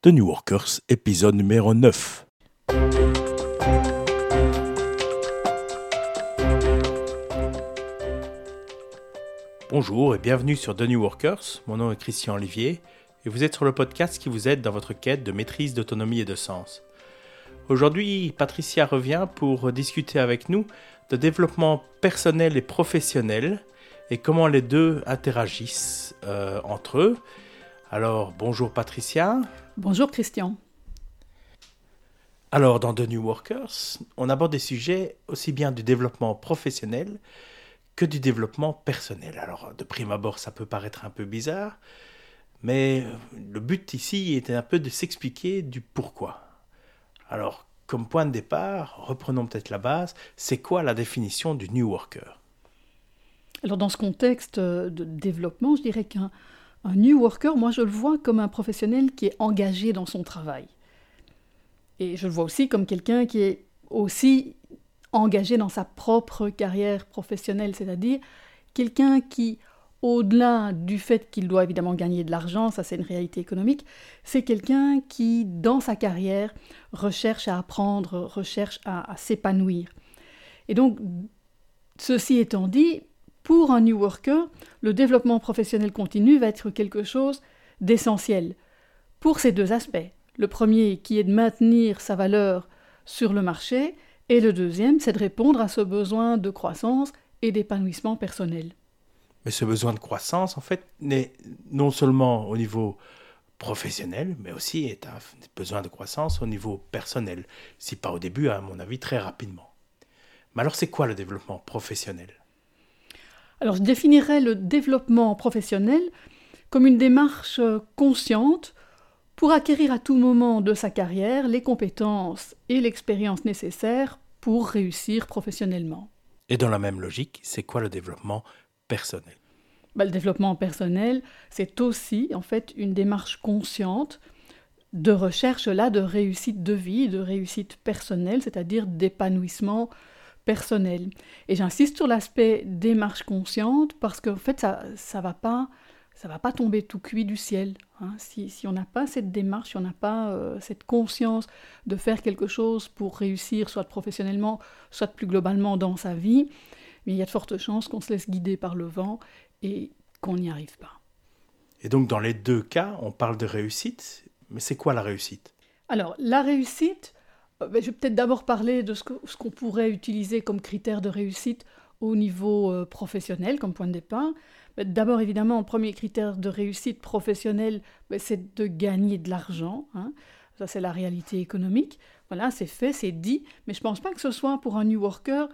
The New Workers, épisode numéro 9. Bonjour et bienvenue sur The New Workers. Mon nom est Christian Olivier et vous êtes sur le podcast qui vous aide dans votre quête de maîtrise, d'autonomie et de sens. Aujourd'hui, Patricia revient pour discuter avec nous de développement personnel et professionnel et comment les deux interagissent euh, entre eux. Alors, bonjour Patricia. Bonjour Christian. Alors, dans The New Workers, on aborde des sujets aussi bien du développement professionnel que du développement personnel. Alors, de prime abord, ça peut paraître un peu bizarre, mais le but ici était un peu de s'expliquer du pourquoi. Alors, comme point de départ, reprenons peut-être la base, c'est quoi la définition du New Worker? Alors, dans ce contexte de développement, je dirais qu'un un New Worker, moi je le vois comme un professionnel qui est engagé dans son travail. Et je le vois aussi comme quelqu'un qui est aussi engagé dans sa propre carrière professionnelle, c'est-à-dire quelqu'un qui, au-delà du fait qu'il doit évidemment gagner de l'argent, ça c'est une réalité économique, c'est quelqu'un qui, dans sa carrière, recherche à apprendre, recherche à, à s'épanouir. Et donc, ceci étant dit, pour un New Worker, le développement professionnel continu va être quelque chose d'essentiel pour ces deux aspects. Le premier qui est de maintenir sa valeur sur le marché et le deuxième c'est de répondre à ce besoin de croissance et d'épanouissement personnel. Mais ce besoin de croissance, en fait, n'est non seulement au niveau professionnel, mais aussi est un besoin de croissance au niveau personnel, si pas au début, à mon avis, très rapidement. Mais alors c'est quoi le développement professionnel? Alors je définirais le développement professionnel comme une démarche euh, consciente pour acquérir à tout moment de sa carrière les compétences et l'expérience nécessaires pour réussir professionnellement. Et dans la même logique, c'est quoi le développement personnel? Bah, Le développement personnel, c'est aussi en fait une démarche consciente de recherche là de réussite de vie, de réussite personnelle, c'est-à-dire d'épanouissement Et j'insiste sur l'aspect démarche consciente parce qu'en fait, ça ça va pas ça va pas tomber tout cuit du ciel. Hein. Si, si, on n'a pas cette démarche, si on n'a pas euh, cette conscience de faire quelque chose pour réussir, soit professionnellement, soit plus globalement dans sa vie, mais il y a de fortes chances qu'on se laisse guider par le vent et qu'on n'y arrive pas. Et donc dans les deux cas, on parle de réussite, mais c'est quoi la réussite? Alors la réussite, euh, je vais peut-être d'abord parler de ce qu'on pourrait utiliser comme critère de réussite au niveau euh, professionnel, comme point de départ. D'abord, évidemment, le premier critère de réussite professionnelle, ben, c'est de gagner de l'argent. Hein. Ça, c'est la réalité économique. Voilà, c'est fait, c'est dit. Mais je ne pense pas que ce soit pour un New Worker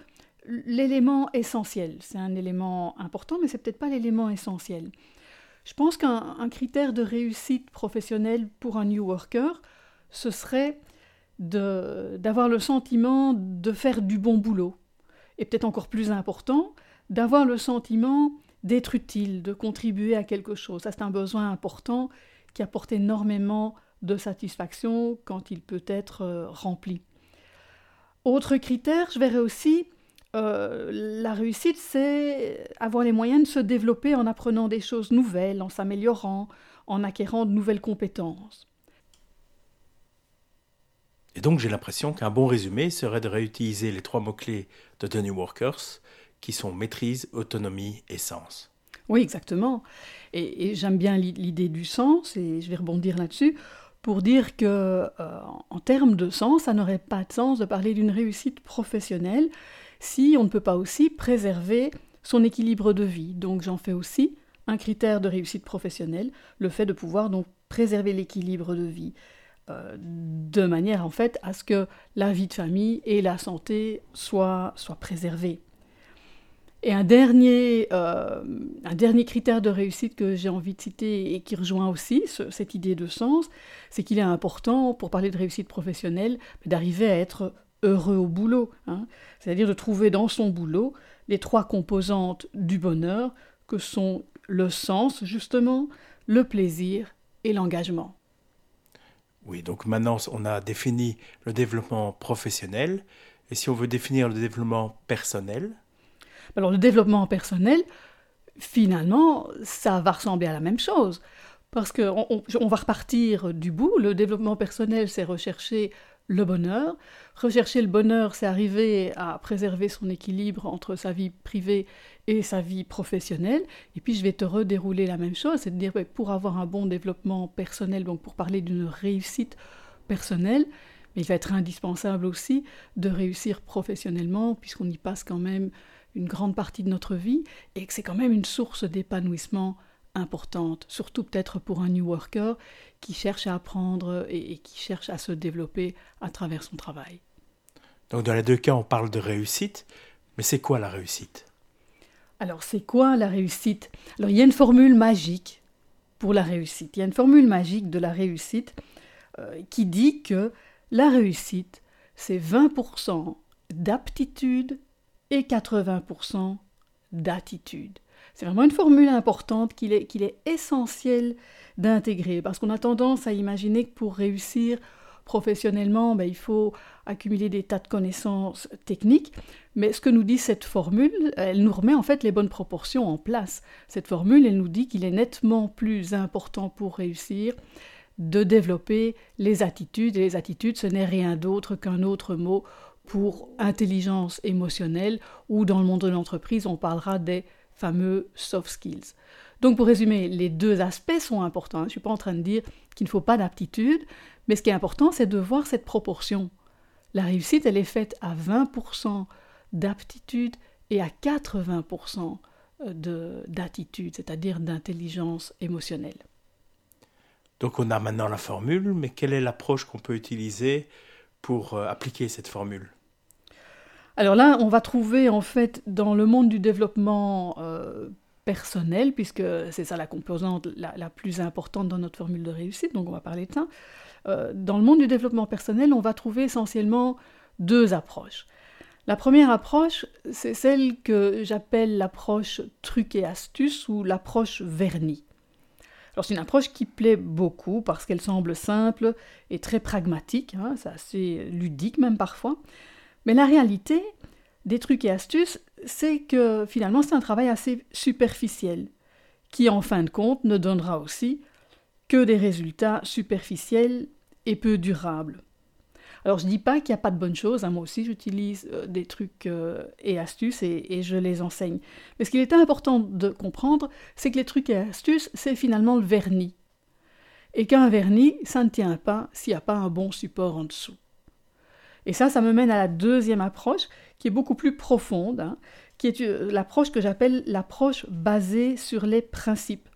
l'élément essentiel. C'est un élément important, mais c'est peut-être pas l'élément essentiel. Je pense qu'un critère de réussite professionnelle pour un New Worker, ce serait d'avoir le sentiment de faire du bon boulot. Et peut-être encore plus important, d'avoir le sentiment d'être utile, de contribuer à quelque chose. Ça, c'est un besoin important qui apporte énormément de satisfaction quand il peut être euh, rempli. Autre critère, je verrais aussi, euh, la réussite, c'est avoir les moyens de se développer en apprenant des choses nouvelles, en s'améliorant, en acquérant de nouvelles compétences. Et donc j'ai l'impression qu'un bon résumé serait de réutiliser les trois mots-clés de The New Workers, qui sont maîtrise, autonomie et sens. Oui, exactement. Et, j'aime bien l'idée du sens, et je vais rebondir là-dessus, pour dire que euh, en termes de sens, ça n'aurait pas de sens de parler d'une réussite professionnelle si on ne peut pas aussi préserver son équilibre de vie. Donc j'en fais aussi un critère de réussite professionnelle, le fait de pouvoir donc préserver l'équilibre de vie. Euh, de manière en fait à ce que la vie de famille et la santé soient, soient préservées. Et un dernier, euh, un dernier critère de réussite que j'ai envie de citer et qui rejoint aussi cette idée de sens, c'est qu'il est important, pour parler de réussite professionnelle, d'arriver à être heureux au boulot. Hein. C'est-à-dire de trouver dans son boulot les trois composantes du bonheur que sont le sens, justement, le plaisir et l'engagement. Oui, donc maintenant on a défini le développement professionnel. Et si on veut définir le développement personnel? Alors le développement personnel, finalement, ça va ressembler à la même chose. Parce qu'on on, va repartir du bout. Le développement personnel, c'est rechercher le bonheur. Rechercher le bonheur, c'est arriver à préserver son équilibre entre sa vie privée et sa vie professionnelle. Et puis je vais te redérouler la même chose, c'est de dire pour avoir un bon développement personnel, donc pour parler d'une réussite personnelle, mais il va être indispensable aussi de réussir professionnellement, puisqu'on y passe quand même une grande partie de notre vie, et que c'est quand même une source d'épanouissement importante, surtout peut-être pour un new worker qui cherche à apprendre et, qui cherche à se développer à travers son travail. Donc dans les deux cas, on parle de réussite, mais c'est quoi la réussite? Alors c'est quoi la réussite? Alors il y a une formule magique pour la réussite. Il y a une formule magique de la réussite euh, qui dit que la réussite, c'est 20% d'aptitude et 80% d'attitude. C'est vraiment une formule importante qu'il est, qu'il est essentiel d'intégrer, parce qu'on a tendance à imaginer que pour réussir professionnellement, ben, il faut accumuler des tas de connaissances techniques, mais ce que nous dit cette formule, elle nous remet en fait les bonnes proportions en place. Cette formule, elle nous dit qu'il est nettement plus important pour réussir de développer les attitudes, et les attitudes, ce n'est rien d'autre qu'un autre mot pour intelligence émotionnelle, ou dans le monde de l'entreprise, on parlera des fameux soft skills. Donc pour résumer, les deux aspects sont importants. Je ne suis pas en train de dire qu'il ne faut pas d'aptitude, mais ce qui est important, c'est de voir cette proportion. La réussite, elle est faite à 20% d'aptitude et à 80% d'attitude, c'est-à-dire d'intelligence émotionnelle. Donc on a maintenant la formule, mais quelle est l'approche qu'on peut utiliser pour euh, appliquer cette formule? Alors là, on va trouver en fait dans le monde du développement euh, personnel, puisque c'est ça la composante la, plus importante dans notre formule de réussite, donc on va parler de ça. Euh, dans le monde du développement personnel, on va trouver essentiellement deux approches. La première approche, c'est celle que j'appelle l'approche truc et astuce ou l'approche vernis. Alors c'est une approche qui plaît beaucoup parce qu'elle semble simple et très pragmatique, hein, c'est assez ludique même parfois. Mais la réalité des trucs et astuces, c'est que finalement c'est un travail assez superficiel, qui en fin de compte ne donnera aussi que des résultats superficiels et peu durables. Alors je dis pas qu'il n'y a pas de bonnes choses, hein, moi aussi j'utilise euh, des trucs euh, et astuces et, et, je les enseigne. Mais ce qu'il est important de comprendre, c'est que les trucs et astuces, c'est finalement le vernis. Et qu'un vernis, ça ne tient pas s'il n'y a pas un bon support en dessous. Et ça, ça me mène à la deuxième approche, qui est beaucoup plus profonde, hein, qui est euh, l'approche que j'appelle l'approche basée sur les principes.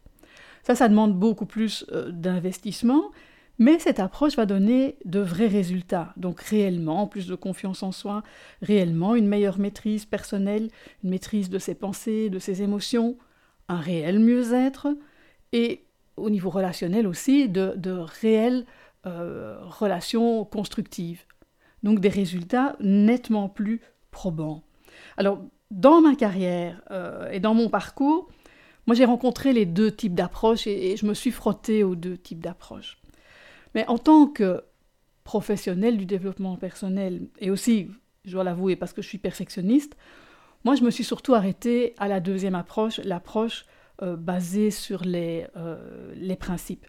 Ça, ça demande beaucoup plus euh, d'investissement, mais cette approche va donner de vrais résultats. Donc réellement, plus de confiance en soi, réellement une meilleure maîtrise personnelle, une maîtrise de ses pensées, de ses émotions, un réel mieux-être, et au niveau relationnel aussi, de, réelles euh, relations constructives donc des résultats nettement plus probants. Alors, dans ma carrière euh, et dans mon parcours, moi j'ai rencontré les deux types d'approches et, je me suis frottée aux deux types d'approches. Mais en tant que professionnel du développement personnel, et aussi, je dois l'avouer, parce que je suis perfectionniste, moi je me suis surtout arrêtée à la deuxième approche, l'approche euh, basée sur les, euh, les principes.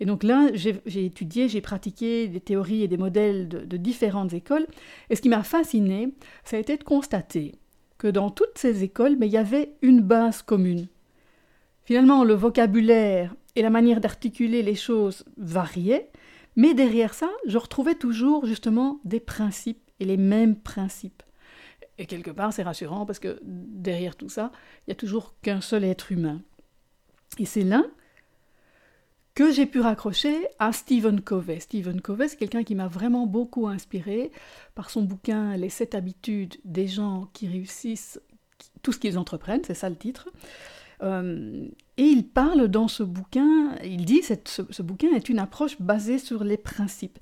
Et donc là, j'ai étudié, j'ai pratiqué des théories et des modèles de, différentes écoles. Et ce qui m'a fasciné, ça a été de constater que dans toutes ces écoles, mais il y avait une base commune. Finalement, le vocabulaire et la manière d'articuler les choses variaient, mais derrière ça, je retrouvais toujours justement des principes et les mêmes principes. Et quelque part, c'est rassurant parce que derrière tout ça, il n'y a toujours qu'un seul être humain. Et c'est là que j'ai pu raccrocher à Stephen Covey. Stephen Covey, c'est quelqu'un qui m'a vraiment beaucoup inspiré par son bouquin Les sept habitudes des gens qui réussissent tout ce qu'ils entreprennent, c'est ça le titre. Euh, et il parle dans ce bouquin, il dit que ce, bouquin est une approche basée sur les principes.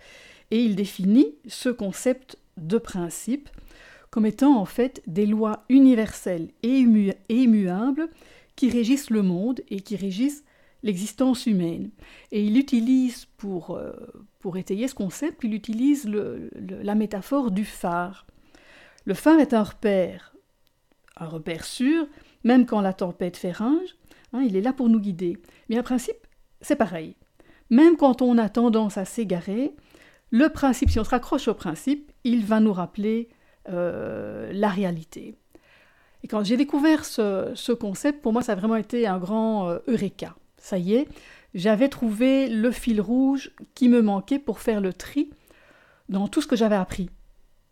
Et il définit ce concept de principe comme étant en fait des lois universelles et immuables qui régissent le monde et qui régissent l'existence humaine. Et il utilise, pour, euh, étayer ce concept, il utilise la métaphore du phare. Le phare est un repère, un repère sûr, même quand la tempête fait rage, hein, il est là pour nous guider. Mais en principe, c'est pareil. Même quand on a tendance à s'égarer, le principe, si on se raccroche au principe, il va nous rappeler euh, la réalité. Et quand j'ai découvert ce, concept, pour moi, ça a vraiment été un grand euh, eureka. Ça y est, j'avais trouvé le fil rouge qui me manquait pour faire le tri dans tout ce que j'avais appris.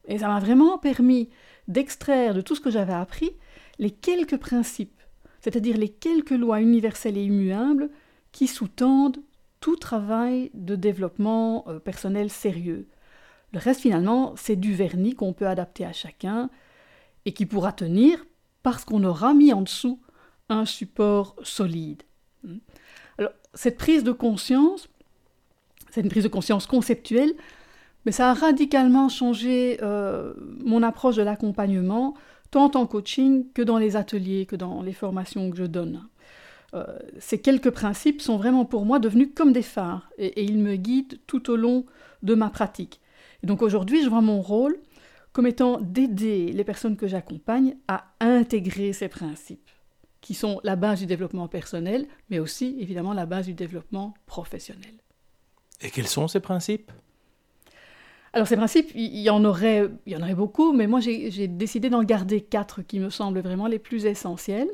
Et ça m'a vraiment permis d'extraire de tout ce que j'avais appris les quelques principes, c'est-à-dire les quelques lois universelles et immuables qui sous-tendent tout travail de développement euh, personnel sérieux. Le reste, finalement, c'est du vernis qu'on peut adapter à chacun et qui pourra tenir parce qu'on aura mis en dessous un support solide. Alors, cette prise de conscience, c'est une prise de conscience conceptuelle, mais ça a radicalement changé euh, mon approche de l'accompagnement, tant en coaching que dans les ateliers, que dans les formations que je donne. Euh, ces quelques principes sont vraiment pour moi devenus comme des phares et, ils me guident tout au long de ma pratique. Et donc aujourd'hui, je vois mon rôle comme étant d'aider les personnes que j'accompagne à intégrer ces principes, qui sont la base du développement personnel, mais aussi évidemment la base du développement professionnel. Et quels sont ces principes? Alors ces principes, il y en aurait, il y en aurait beaucoup, mais moi j'ai décidé d'en garder quatre qui me semblent vraiment les plus essentiels.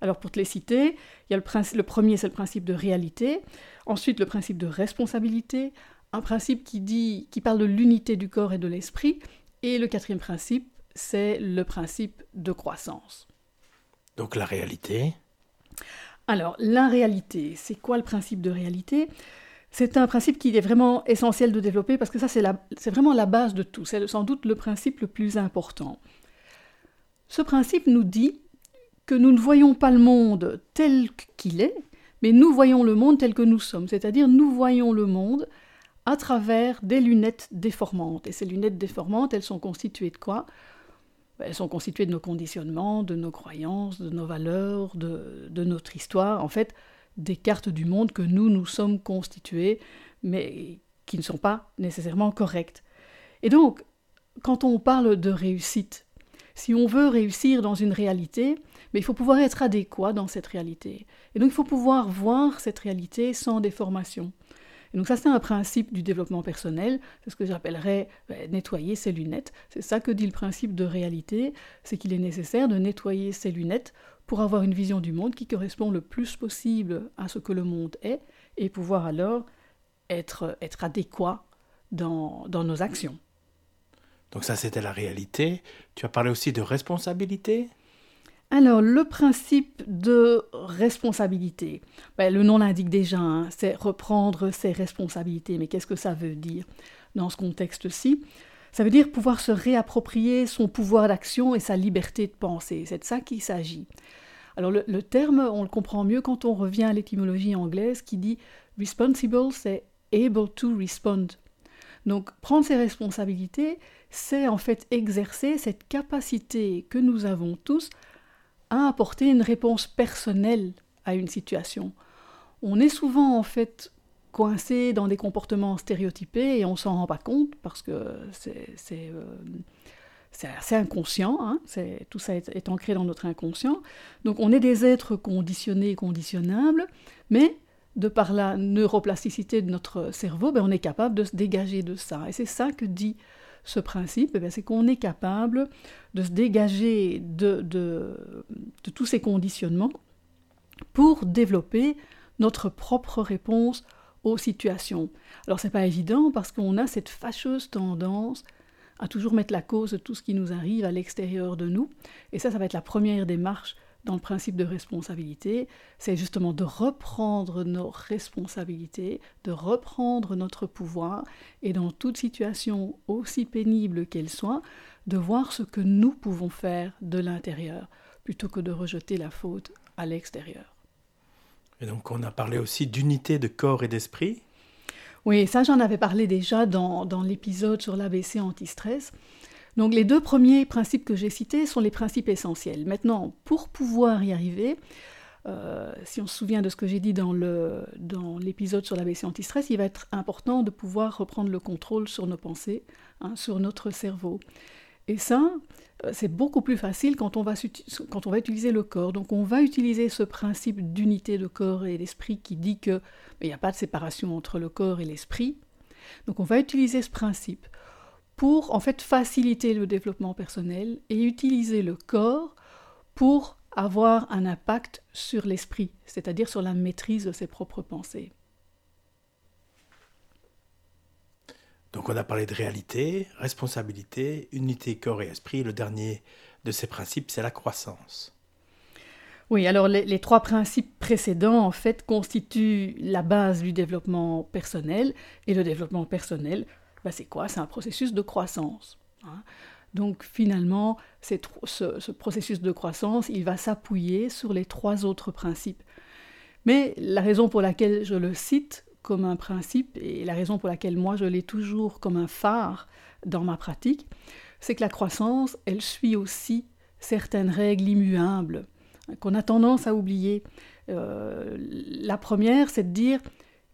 Alors pour te les citer, il y a le, le premier, c'est le principe de réalité. Ensuite, le principe de responsabilité, un principe qui, dit, qui parle de l'unité du corps et de l'esprit. Et le quatrième principe, c'est le principe de croissance. Donc la réalité Alors, la réalité, c'est quoi le principe de réalité? C'est un principe qui est vraiment essentiel de développer parce que ça, c'est vraiment la base de tout. C'est sans doute le principe le plus important. Ce principe nous dit que nous ne voyons pas le monde tel qu'il est, mais nous voyons le monde tel que nous sommes, c'est-à-dire nous voyons le monde à travers des lunettes déformantes. Et ces lunettes déformantes, elles sont constituées de quoi? Elles sont constituées de nos conditionnements, de nos croyances, de nos valeurs, de, de notre histoire, en fait, des cartes du monde que nous nous sommes constituées, mais qui ne sont pas nécessairement correctes. Et donc, quand on parle de réussite, si on veut réussir dans une réalité, mais il faut pouvoir être adéquat dans cette réalité. Et donc il faut pouvoir voir cette réalité sans déformation. Et donc ça c'est un principe du développement personnel, c'est ce que j'appellerais ben, nettoyer ses lunettes. C'est ça que dit le principe de réalité, c'est qu'il est nécessaire de nettoyer ses lunettes pour avoir une vision du monde qui correspond le plus possible à ce que le monde est et pouvoir alors être, être adéquat dans, dans nos actions. Donc ça, c'était la réalité. Tu as parlé aussi de responsabilité alors, le principe de responsabilité, ben, le nom l'indique déjà, hein, c'est reprendre ses responsabilités. Mais qu'est-ce que ça veut dire dans ce contexte-ci? Ça veut dire pouvoir se réapproprier son pouvoir d'action et sa liberté de penser. C'est de ça qu'il s'agit. Alors, le, le, terme, on le comprend mieux quand on revient à l'étymologie anglaise qui dit responsible, c'est able to respond. Donc, prendre ses responsabilités, c'est en fait exercer cette capacité que nous avons tous à apporter une réponse personnelle à une situation. On est souvent en fait coincé dans des comportements stéréotypés et on s'en rend pas compte parce que c'est euh, assez inconscient, hein. tout ça est, ancré dans notre inconscient. Donc on est des êtres conditionnés et conditionnables, mais de par la neuroplasticité de notre cerveau, ben on est capable de se dégager de ça. Et c'est ça que dit ce principe, eh c'est qu'on est capable de se dégager de, de, tous ces conditionnements pour développer notre propre réponse aux situations. Alors c'est pas évident parce qu'on a cette fâcheuse tendance à toujours mettre la cause de tout ce qui nous arrive à l'extérieur de nous. Et ça, ça va être la première démarche dans le principe de responsabilité, c'est justement de reprendre nos responsabilités, de reprendre notre pouvoir et dans toute situation aussi pénible qu'elle soit, de voir ce que nous pouvons faire de l'intérieur plutôt que de rejeter la faute à l'extérieur. Et donc on a parlé aussi d'unité de corps et d'esprit? Oui, ça j'en avais parlé déjà dans, dans l'épisode sur l'ABC anti-stress. Donc les deux premiers principes que j'ai cités sont les principes essentiels. Maintenant, pour pouvoir y arriver, euh, si on se souvient de ce que j'ai dit dans, l'épisode sur l'ABC anti-stress, il va être important de pouvoir reprendre le contrôle sur nos pensées, hein, sur notre cerveau. Et ça, euh, c'est beaucoup plus facile quand on, va, quand on va utiliser le corps. Donc on va utiliser ce principe d'unité de corps et d'esprit qui dit qu'il n'y a pas de séparation entre le corps et l'esprit. Donc on va utiliser ce principe pour en fait faciliter le développement personnel et utiliser le corps pour avoir un impact sur l'esprit, c'est-à-dire sur la maîtrise de ses propres pensées. Donc on a parlé de réalité, responsabilité, unité corps et esprit. Le dernier de ces principes, c'est la croissance. Oui, alors les, trois principes précédents, en fait, constituent la base du développement personnel. Et le développement personnel, bah, c'est quoi? C'est un processus de croissance. Hein. Donc finalement, ce, ce, processus de croissance, il va s'appuyer sur les trois autres principes. Mais la raison pour laquelle je le cite comme un principe, et la raison pour laquelle moi je l'ai toujours comme un phare dans ma pratique, c'est que la croissance, elle suit aussi certaines règles immuables qu'on a tendance à oublier. Euh, la première, c'est de dire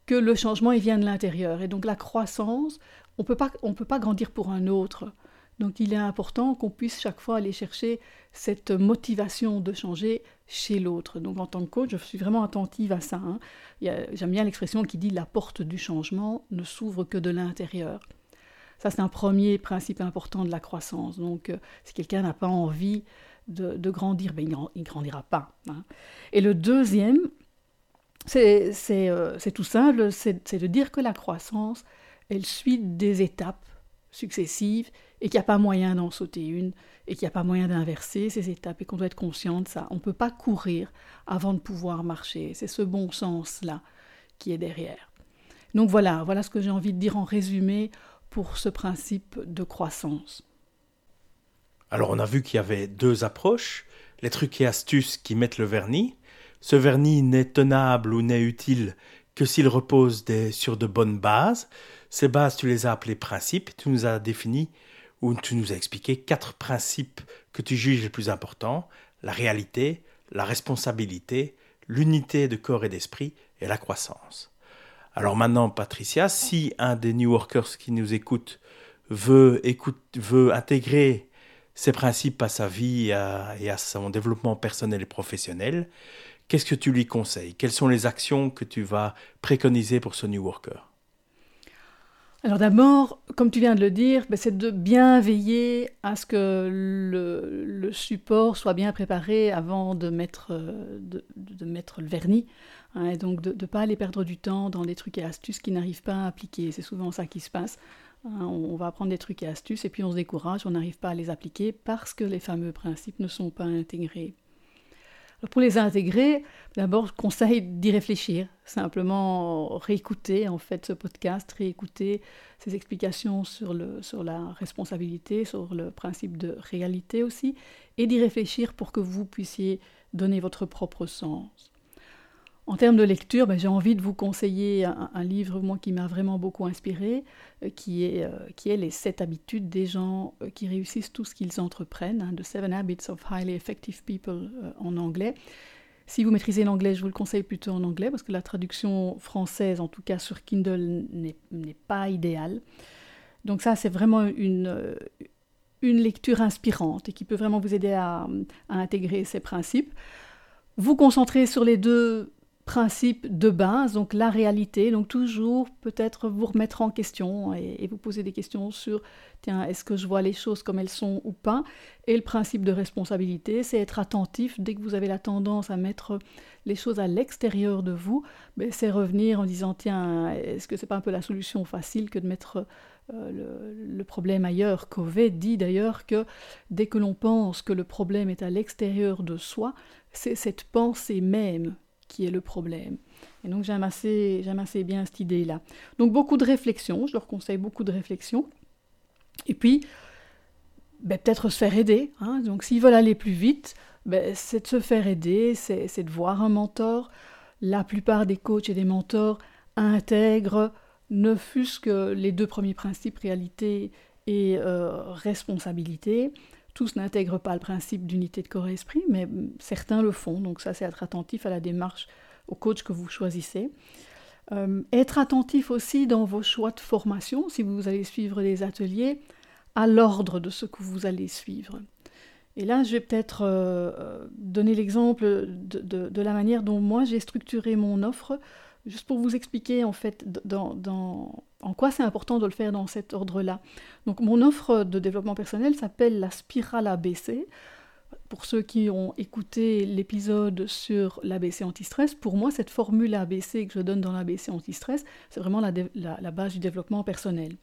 que le changement, il vient de l'intérieur. Et donc la croissance, on ne peut pas grandir pour un autre. Donc il est important qu'on puisse chaque fois aller chercher cette motivation de changer chez l'autre. Donc en tant que coach, je suis vraiment attentive à ça. Hein. J'aime bien l'expression qui dit la porte du changement ne s'ouvre que de l'intérieur. Ça, c'est un premier principe important de la croissance. Donc, euh, si quelqu'un n'a pas envie de, grandir, ben, il ne grandira pas. Hein. Et le deuxième, c'est euh, tout simple, c'est de dire que la croissance, elle suit des étapes successives et qu'il n'y a pas moyen d'en sauter une et qu'il n'y a pas moyen d'inverser ces étapes et qu'on doit être conscient de ça. On ne peut pas courir avant de pouvoir marcher. C'est ce bon sens-là qui est derrière. Donc voilà, voilà ce que j'ai envie de dire en résumé pour ce principe de croissance. Alors on a vu qu'il y avait deux approches, les trucs et astuces qui mettent le vernis. Ce vernis n'est tenable ou n'est utile que s'il repose sur de bonnes bases. Ces bases, tu les as appelées principes, tu nous as défini ou tu nous as expliqué quatre principes que tu juges les plus importants, la réalité, la responsabilité, l'unité de corps et d'esprit et la croissance. Alors maintenant, Patricia, si un des New Workers qui nous écoute veut, écoute, intégrer ses principes à sa vie et à, son développement personnel et professionnel, qu'est-ce que tu lui conseilles? Quelles sont les actions que tu vas préconiser pour ce New Worker? Alors d'abord, comme tu viens de le dire, ben, c'est de bien veiller à ce que le, support soit bien préparé avant de mettre, mettre le vernis. Hein, et donc de ne pas aller perdre du temps dans des trucs et astuces qui n'arrivent pas à appliquer. C'est souvent ça qui se passe. Hein, on va apprendre des trucs et astuces et puis on se décourage, on n'arrive pas à les appliquer parce que les fameux principes ne sont pas intégrés. Pour les intégrer, d'abord, je conseille d'y réfléchir, simplement réécouter en fait ce podcast, réécouter ces explications sur, le, sur la responsabilité, sur le principe de réalité aussi, et d'y réfléchir pour que vous puissiez donner votre propre sens. En termes de lecture, ben, j'ai envie de vous conseiller un, livre moi, qui m'a vraiment beaucoup inspiré, euh, qui, est, euh, qui est Les sept habitudes des gens euh, qui réussissent tout ce qu'ils entreprennent, hein, The Seven Habits of Highly Effective People en anglais. Si vous maîtrisez l'anglais, je vous le conseille plutôt en anglais, parce que la traduction française, en tout cas sur Kindle, n'est pas idéale. Donc ça, c'est vraiment une, une lecture inspirante et qui peut vraiment vous aider à intégrer ces principes. Vous concentrez sur les deux principe de base, donc la réalité, donc toujours peut-être vous remettre en question et, vous poser des questions sur, tiens, est-ce que je vois les choses comme elles sont ou pas? Et le principe de responsabilité, c'est être attentif. Dès que vous avez la tendance à mettre les choses à l'extérieur de vous, ben, c'est revenir en disant, tiens, est-ce que c'est pas un peu la solution facile que de mettre euh, le, problème ailleurs? Covey dit d'ailleurs que dès que l'on pense que le problème est à l'extérieur de soi, c'est cette pensée même qui est le problème. Et donc j'aime assez, j'aime assez bien cette idée-là. Donc beaucoup de réflexion, je leur conseille beaucoup de réflexion. Et puis, ben, peut-être se faire aider. Hein. Donc s'ils veulent aller plus vite, ben, c'est de se faire aider, c'est, de voir un mentor. La plupart des coachs et des mentors intègrent, ne fût-ce que les deux premiers principes, réalité et euh, responsabilité. Tous n'intègrent pas le principe d'unité de corps et esprit, mais certains le font. Donc ça, c'est être attentif à la démarche, au coach que vous choisissez. Euh, être attentif aussi dans vos choix de formation, si vous allez suivre des ateliers, à l'ordre de ce que vous allez suivre. Et là, je vais peut-être euh, euh, donner l'exemple de, la manière dont moi j'ai structuré mon offre, juste pour vous expliquer en fait en quoi c'est important de le faire dans cet ordre-là. Donc mon offre de développement personnel s'appelle la spirale ABC. Pour ceux qui ont écouté l'épisode sur l'ABC anti-stress, pour moi, cette formule ABC que je donne dans l'ABC anti-stress, c'est vraiment la, base du développement personnel.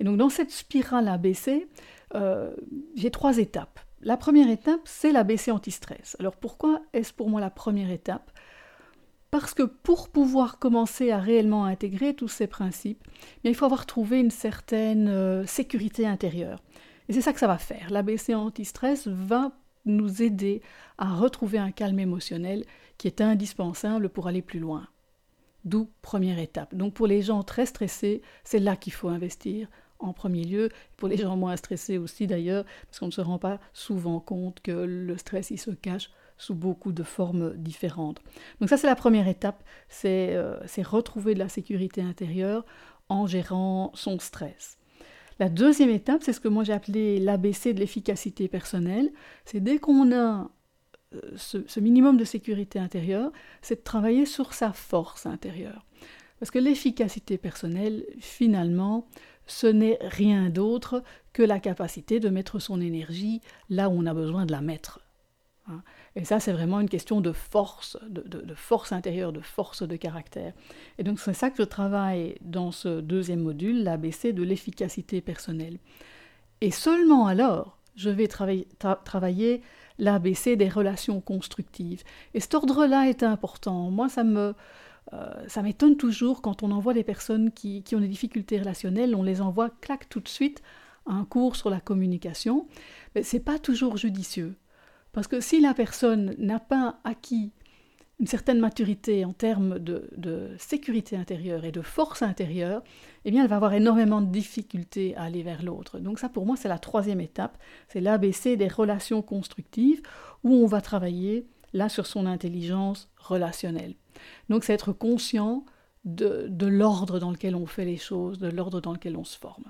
Et donc, dans cette spirale ABC, euh, j'ai trois étapes. La première étape, c'est l'ABC anti-stress. Alors, pourquoi est-ce pour moi la première étape? Parce que pour pouvoir commencer à réellement intégrer tous ces principes, il faut avoir trouvé une certaine euh, sécurité intérieure. Et c'est ça que ça va faire. L'ABC anti-stress va nous aider à retrouver un calme émotionnel qui est indispensable pour aller plus loin. D'où première étape. Donc pour les gens très stressés, c'est là qu'il faut investir en premier lieu. Pour les gens moins stressés aussi d'ailleurs, parce qu'on ne se rend pas souvent compte que le stress il se cache sous beaucoup de formes différentes. Donc ça c'est la première étape, c'est euh, retrouver de la sécurité intérieure en gérant son stress. La deuxième étape, c'est ce que moi j'ai appelé l'ABC de l'efficacité personnelle. C'est dès qu'on a euh, ce, minimum de sécurité intérieure, c'est de travailler sur sa force intérieure. Parce que l'efficacité personnelle, finalement, ce n'est rien d'autre que la capacité de mettre son énergie là où on a besoin de la mettre. Hein. Et ça, c'est vraiment une question de force, de, force intérieure, de force de caractère. Et donc, c'est ça que je travaille dans ce deuxième module, l'ABC de l'efficacité personnelle. Et seulement alors, je vais travailler l'ABC des relations constructives. Et cet ordre-là est important. Moi, ça me... Euh, ça m'étonne toujours quand on envoie des personnes qui, ont des difficultés relationnelles, on les envoie, clac, tout de suite, un cours sur la communication. Mais ce n'est pas toujours judicieux. Parce que si la personne n'a pas acquis une certaine maturité en termes de, sécurité intérieure et de force intérieure, eh bien, elle va avoir énormément de difficultés à aller vers l'autre. Donc ça, pour moi, c'est la troisième étape, c'est l'ABC des relations constructives, où on va travailler là sur son intelligence relationnelle. Donc c'est être conscient de l'ordre dans lequel on fait les choses, de l'ordre dans lequel on se forme.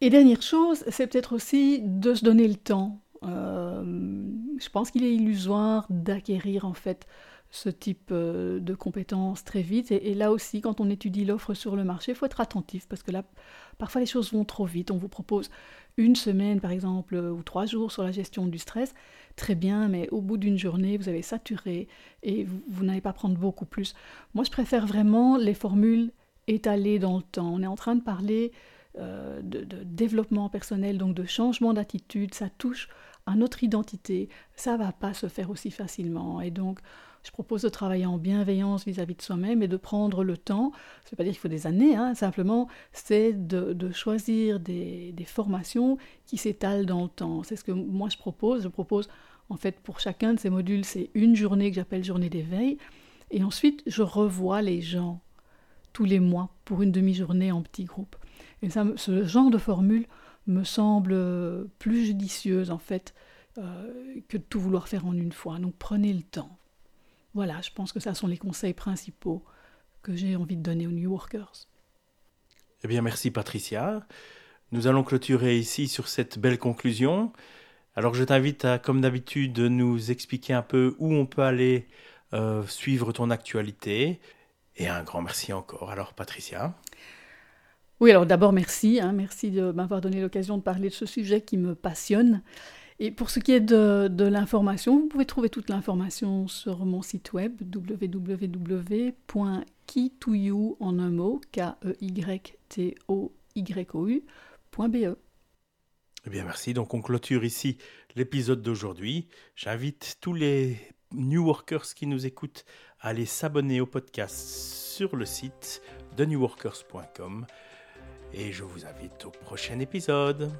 Et dernière chose, c'est peut-être aussi de se donner le temps je pense qu'il est illusoire d'acquérir en fait ce type euh, de compétences très vite. Et, là aussi, quand on étudie l'offre sur le marché, il faut être attentif parce que là, parfois les choses vont trop vite. On vous propose une semaine, par exemple, ou trois jours sur la gestion du stress. Très bien, mais au bout d'une journée, vous avez saturé et vous, n'allez pas prendre beaucoup plus. Moi, je préfère vraiment les formules étalées dans le temps. On est en train de parler euh, de, de, développement personnel, donc de changement d'attitude. Ça touche à notre identité, ça va pas se faire aussi facilement. Et donc, je propose de travailler en bienveillance vis-à-vis de soi-même et de prendre le temps. Ça veut pas dire qu'il faut des années, hein, simplement, c'est de, choisir des, formations qui s'étalent dans le temps. C'est ce que moi je propose. Je propose, en fait, pour chacun de ces modules, c'est une journée que j'appelle journée d'éveil. Et ensuite, je revois les gens tous les mois pour une demi-journée en petit groupe. Et ça, ce genre de formule me semble plus judicieuse en fait euh, que de tout vouloir faire en une fois. Donc prenez le temps. Voilà, je pense que ça sont les conseils principaux que j'ai envie de donner aux New Workers. Eh bien, merci Patricia. Nous allons clôturer ici sur cette belle conclusion. Alors, je t'invite à, comme d'habitude, de nous expliquer un peu où on peut aller euh, suivre ton actualité. Et un grand merci encore. Alors, Patricia. Oui, alors d'abord merci, hein, merci de m'avoir donné l'occasion de parler de ce sujet qui me passionne. Et pour ce qui est de, l'information, vous pouvez trouver toute l'information sur mon site web k e e. Eh bien merci, donc on clôture ici l'épisode d'aujourd'hui. J'invite tous les New Workers qui nous écoutent à aller s'abonner au podcast sur le site de newworkers.com et je vous invite au prochain épisode.